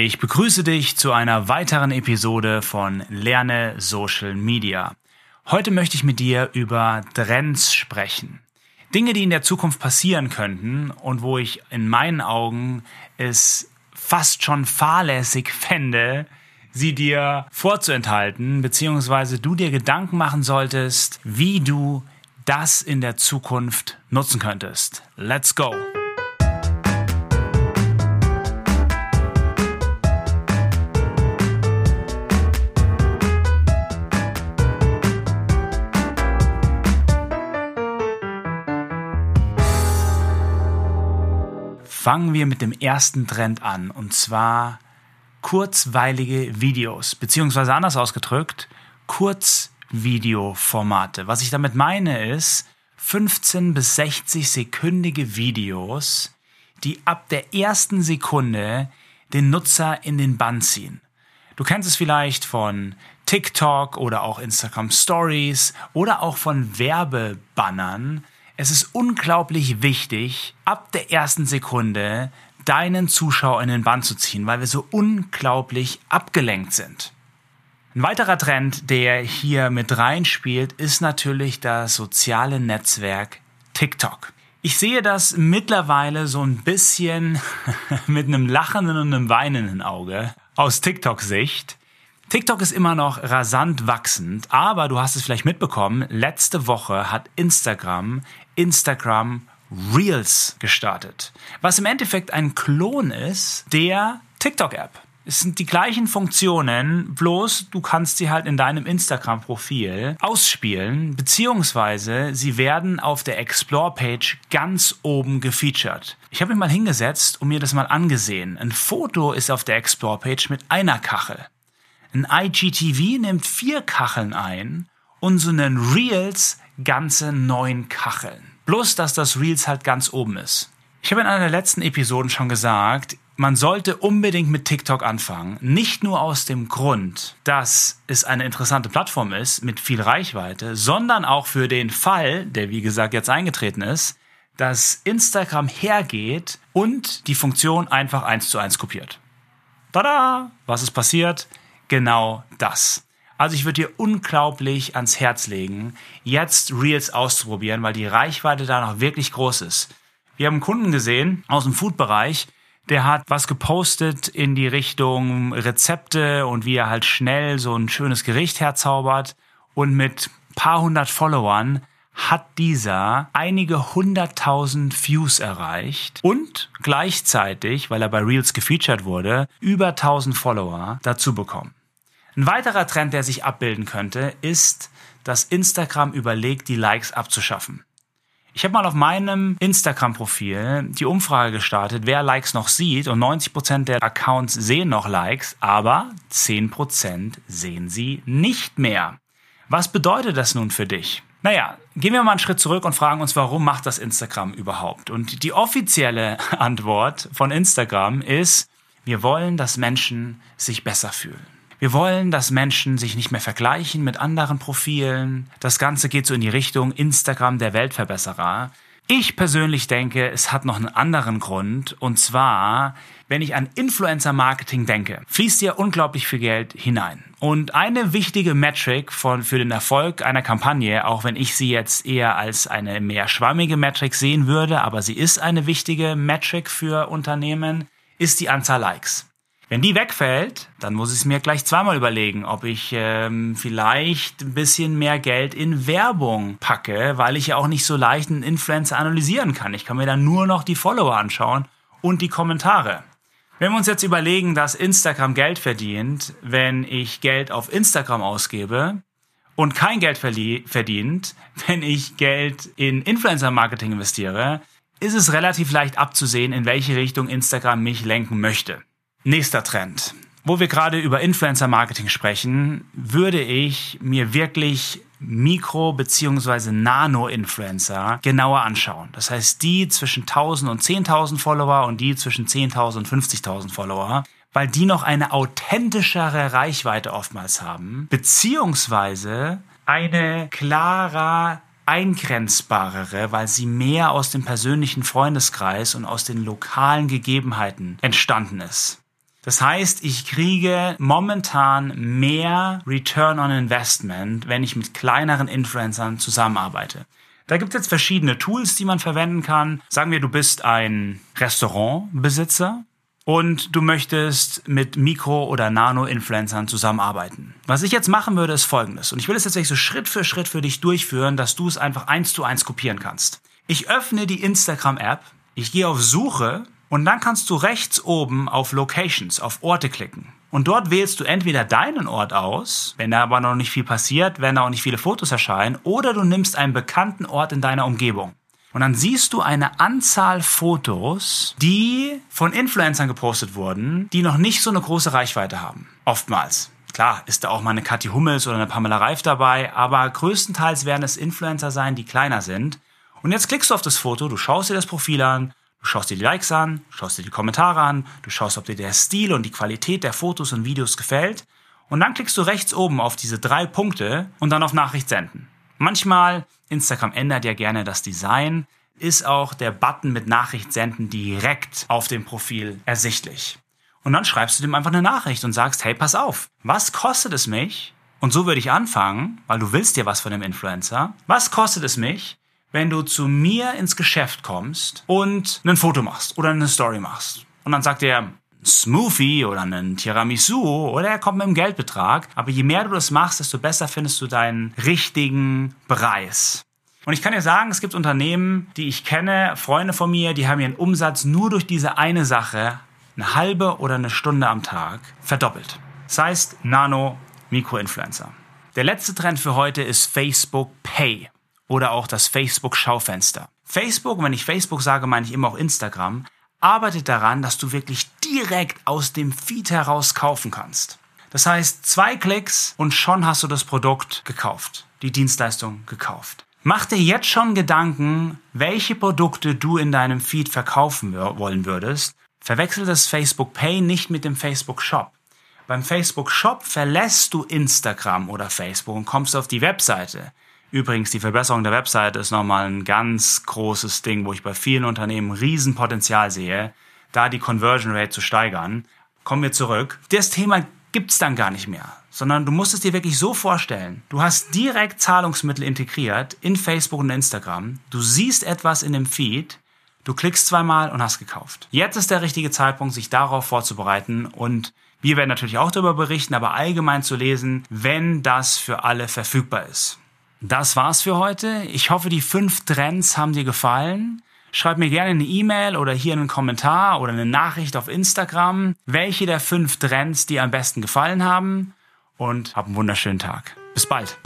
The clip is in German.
Ich begrüße dich zu einer weiteren Episode von Lerne Social Media. Heute möchte ich mit dir über Trends sprechen. Dinge, die in der Zukunft passieren könnten und wo ich in meinen Augen es fast schon fahrlässig fände, sie dir vorzuenthalten, beziehungsweise du dir Gedanken machen solltest, wie du das in der Zukunft nutzen könntest. Let's go! Fangen wir mit dem ersten Trend an, und zwar kurzweilige Videos, beziehungsweise anders ausgedrückt, Kurzvideoformate. Was ich damit meine ist, 15 bis 60 sekündige Videos, die ab der ersten Sekunde den Nutzer in den Bann ziehen. Du kennst es vielleicht von TikTok oder auch Instagram Stories oder auch von Werbebannern, es ist unglaublich wichtig, ab der ersten Sekunde deinen Zuschauer in den Bann zu ziehen, weil wir so unglaublich abgelenkt sind. Ein weiterer Trend, der hier mit reinspielt, ist natürlich das soziale Netzwerk TikTok. Ich sehe das mittlerweile so ein bisschen mit einem lachenden und einem weinenden Auge aus TikTok-Sicht. TikTok ist immer noch rasant wachsend, aber du hast es vielleicht mitbekommen, letzte Woche hat Instagram Instagram Reels gestartet, was im Endeffekt ein Klon ist der TikTok-App. Es sind die gleichen Funktionen, bloß du kannst sie halt in deinem Instagram-Profil ausspielen, beziehungsweise sie werden auf der Explore-Page ganz oben gefeatured. Ich habe mich mal hingesetzt und mir das mal angesehen. Ein Foto ist auf der Explore-Page mit einer Kachel. Ein IGTV nimmt vier Kacheln ein und so einen Reels ganze neun Kacheln. Bloß, dass das Reels halt ganz oben ist. Ich habe in einer der letzten Episoden schon gesagt, man sollte unbedingt mit TikTok anfangen. Nicht nur aus dem Grund, dass es eine interessante Plattform ist mit viel Reichweite, sondern auch für den Fall, der wie gesagt jetzt eingetreten ist, dass Instagram hergeht und die Funktion einfach eins zu eins kopiert. Tada! Was ist passiert? Genau das. Also ich würde dir unglaublich ans Herz legen, jetzt Reels auszuprobieren, weil die Reichweite da noch wirklich groß ist. Wir haben einen Kunden gesehen aus dem Food-Bereich, der hat was gepostet in die Richtung Rezepte und wie er halt schnell so ein schönes Gericht herzaubert. Und mit paar hundert Followern hat dieser einige hunderttausend Views erreicht und gleichzeitig, weil er bei Reels gefeatured wurde, über tausend Follower dazu bekommen. Ein weiterer Trend, der sich abbilden könnte, ist, dass Instagram überlegt, die Likes abzuschaffen. Ich habe mal auf meinem Instagram-Profil die Umfrage gestartet, wer Likes noch sieht und 90% der Accounts sehen noch Likes, aber 10% sehen sie nicht mehr. Was bedeutet das nun für dich? Naja, gehen wir mal einen Schritt zurück und fragen uns, warum macht das Instagram überhaupt? Und die offizielle Antwort von Instagram ist, wir wollen, dass Menschen sich besser fühlen. Wir wollen, dass Menschen sich nicht mehr vergleichen mit anderen Profilen. Das Ganze geht so in die Richtung Instagram der Weltverbesserer. Ich persönlich denke, es hat noch einen anderen Grund. Und zwar, wenn ich an Influencer-Marketing denke, fließt hier unglaublich viel Geld hinein. Und eine wichtige Metric von, für den Erfolg einer Kampagne, auch wenn ich sie jetzt eher als eine mehr schwammige Metric sehen würde, aber sie ist eine wichtige Metric für Unternehmen, ist die Anzahl Likes. Wenn die wegfällt, dann muss ich es mir gleich zweimal überlegen, ob ich ähm, vielleicht ein bisschen mehr Geld in Werbung packe, weil ich ja auch nicht so leicht einen Influencer analysieren kann. Ich kann mir dann nur noch die Follower anschauen und die Kommentare. Wenn wir uns jetzt überlegen, dass Instagram Geld verdient, wenn ich Geld auf Instagram ausgebe und kein Geld verdient, wenn ich Geld in Influencer-Marketing investiere, ist es relativ leicht abzusehen, in welche Richtung Instagram mich lenken möchte. Nächster Trend. Wo wir gerade über Influencer-Marketing sprechen, würde ich mir wirklich Mikro- bzw. Nano-Influencer genauer anschauen. Das heißt, die zwischen 1000 und 10.000 Follower und die zwischen 10.000 und 50.000 Follower, weil die noch eine authentischere Reichweite oftmals haben, beziehungsweise eine klarer eingrenzbarere, weil sie mehr aus dem persönlichen Freundeskreis und aus den lokalen Gegebenheiten entstanden ist. Das heißt, ich kriege momentan mehr Return on Investment, wenn ich mit kleineren Influencern zusammenarbeite. Da gibt es jetzt verschiedene Tools, die man verwenden kann. Sagen wir, du bist ein Restaurantbesitzer und du möchtest mit Mikro- oder Nano-Influencern zusammenarbeiten. Was ich jetzt machen würde, ist folgendes. Und ich will es jetzt so Schritt für Schritt für dich durchführen, dass du es einfach eins zu eins kopieren kannst. Ich öffne die Instagram-App, ich gehe auf Suche und dann kannst du rechts oben auf Locations, auf Orte klicken. Und dort wählst du entweder deinen Ort aus, wenn da aber noch nicht viel passiert, wenn da auch nicht viele Fotos erscheinen, oder du nimmst einen bekannten Ort in deiner Umgebung. Und dann siehst du eine Anzahl Fotos, die von Influencern gepostet wurden, die noch nicht so eine große Reichweite haben. Oftmals. Klar, ist da auch mal eine Kathi Hummels oder eine Pamela Reif dabei, aber größtenteils werden es Influencer sein, die kleiner sind. Und jetzt klickst du auf das Foto, du schaust dir das Profil an, Du schaust dir die Likes an, schaust dir die Kommentare an, du schaust, ob dir der Stil und die Qualität der Fotos und Videos gefällt. Und dann klickst du rechts oben auf diese drei Punkte und dann auf Nachricht senden. Manchmal, Instagram ändert ja gerne das Design, ist auch der Button mit Nachricht senden direkt auf dem Profil ersichtlich. Und dann schreibst du dem einfach eine Nachricht und sagst, hey, pass auf, was kostet es mich? Und so würde ich anfangen, weil du willst dir was von dem Influencer. Was kostet es mich, wenn du zu mir ins Geschäft kommst und ein Foto machst oder eine Story machst. Und dann sagt er, Smoothie oder einen Tiramisu oder er kommt mit einem Geldbetrag. Aber je mehr du das machst, desto besser findest du deinen richtigen Preis. Und ich kann dir sagen, es gibt Unternehmen, die ich kenne, Freunde von mir, die haben ihren Umsatz nur durch diese eine Sache eine halbe oder eine Stunde am Tag verdoppelt. Das heißt Nano Mikroinfluencer. Der letzte Trend für heute ist Facebook Pay oder auch das Facebook-Schaufenster. Facebook, wenn ich Facebook sage, meine ich immer auch Instagram, arbeitet daran, dass du wirklich direkt aus dem Feed heraus kaufen kannst. Das heißt, zwei Klicks und schon hast du das Produkt gekauft, die Dienstleistung gekauft. Mach dir jetzt schon Gedanken, welche Produkte du in deinem Feed verkaufen wollen würdest. Verwechsel das Facebook Pay nicht mit dem Facebook Shop. Beim Facebook Shop verlässt du Instagram oder Facebook und kommst auf die Webseite. Übrigens, die Verbesserung der Website ist nochmal ein ganz großes Ding, wo ich bei vielen Unternehmen Riesenpotenzial sehe, da die Conversion Rate zu steigern. Kommen wir zurück. Das Thema gibt's dann gar nicht mehr, sondern du musst es dir wirklich so vorstellen. Du hast direkt Zahlungsmittel integriert in Facebook und Instagram. Du siehst etwas in dem Feed. Du klickst zweimal und hast gekauft. Jetzt ist der richtige Zeitpunkt, sich darauf vorzubereiten und wir werden natürlich auch darüber berichten, aber allgemein zu lesen, wenn das für alle verfügbar ist. Das war's für heute. Ich hoffe, die fünf Trends haben dir gefallen. Schreib mir gerne eine E-Mail oder hier einen Kommentar oder eine Nachricht auf Instagram, welche der fünf Trends dir am besten gefallen haben und hab einen wunderschönen Tag. Bis bald.